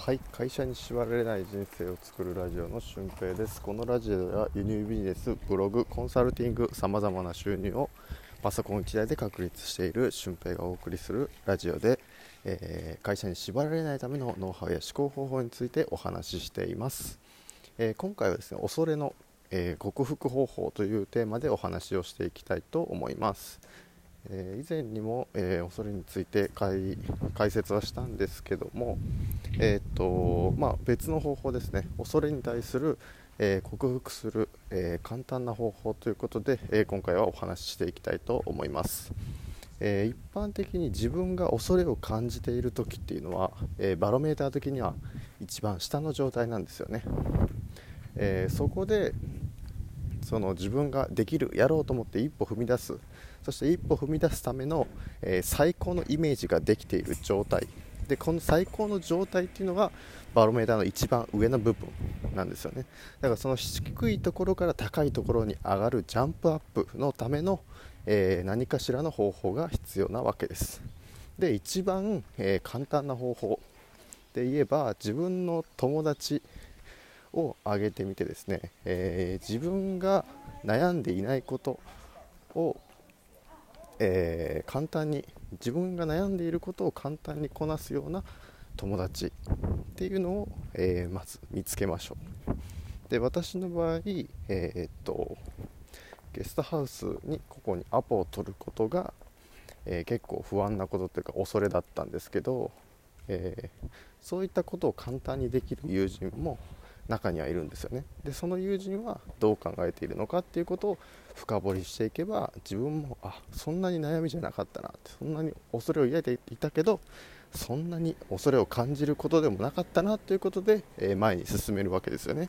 はい会社に縛られない人生を作るラジオの俊平です。このラジオでは輸入ビジネスブログコンサルティングさまざまな収入をパソコン1台で確立している俊平がお送りするラジオで、えー、会社に縛られないためのノウハウや思考方法についてお話ししています、えー、今回はですね恐れの、えー、克服方法というテーマでお話をしていきたいと思います。えー、以前にも、えー、恐れについて解説はしたんですけども、えーとまあ、別の方法ですね。恐れに対する、え克服する、え簡単な方法ということで、え今回はお話ししていきたいと思います、え一般的に自分が恐れを感じている時っていうのは、えバロメーター的には一番下の状態なんですよね、えそこでその自分ができるやろうと思って一歩踏み出す。そして一歩踏み出すための、えー、最高のイメージができている状態。でこの最高の状態っていうのがバロメーターの一番上の部分なんですよね。だからその低いところから高いところに上がるジャンプアップのための、えー、何かしらの方法が必要なわけです。で一番、えー、簡単な方法で言えば自分の友達を挙げてみてですね、えー、自分が悩んでいないことをえー、簡単に自分が悩んでいることを簡単にこなすような友達っていうのを、えー、まず見つけましょう。で私の場合、え、っとゲストハウスにここにアポを取ることが、え結構不安なことというか恐れだったんですけど、えそういったことを簡単にできる友人も中にはいるんですよね。でその友人はどう考えているのかっていうことを深掘りしていけば自分もあそんなに悩みじゃなかったなってそんなに恐れを抱いていたけどそんなに恐れを感じることでもなかったなということで、えー、前に進めるわけですよね。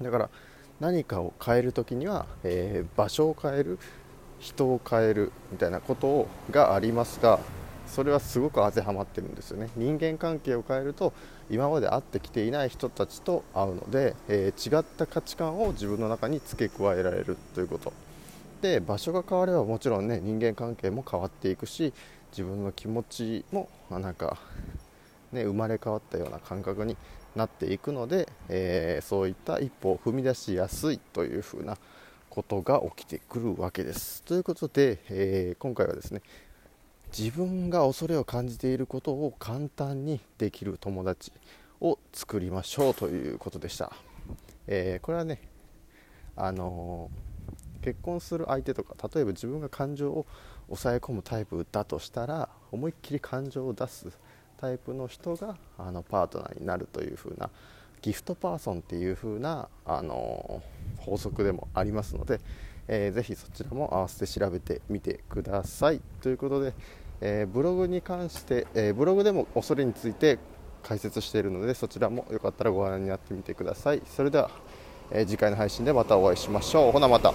だから何かを変える時には、えー、場所を変える人を変えるみたいなことがありますがそれはすごく当てはまってるんですよね人間関係を変えると今まで会ってきていない人たちと会うので、えー、違った価値観を自分の中に付け加えられるということで場所が変わればもちろんね人間関係も変わっていくし自分の気持ちもなんか、ね、生まれ変わったような感覚になっていくので、えー、そういった一歩を踏み出しやすいというふうなことが起きてくるわけです。ということで、えー、今回はですね自分が恐れを感じていることを簡単にできる友達を作りましょうということでした、えー、これはねあのー、結婚する相手とか例えば自分が感情を抑え込むタイプだとしたら思いっきり感情を出すタイプの人があのパートナーになるという風なギフトパーソンっていう風なあのー、法則でもありますので、えー、ぜひそちらも合わせて調べてみてください。ということで、えー、ブログに関して、えー、ブログでも恐れについて解説しているのでそちらもよかったらご覧になってみてください。それでは、え次回の配信でまたお会いしましょう。ほなまた。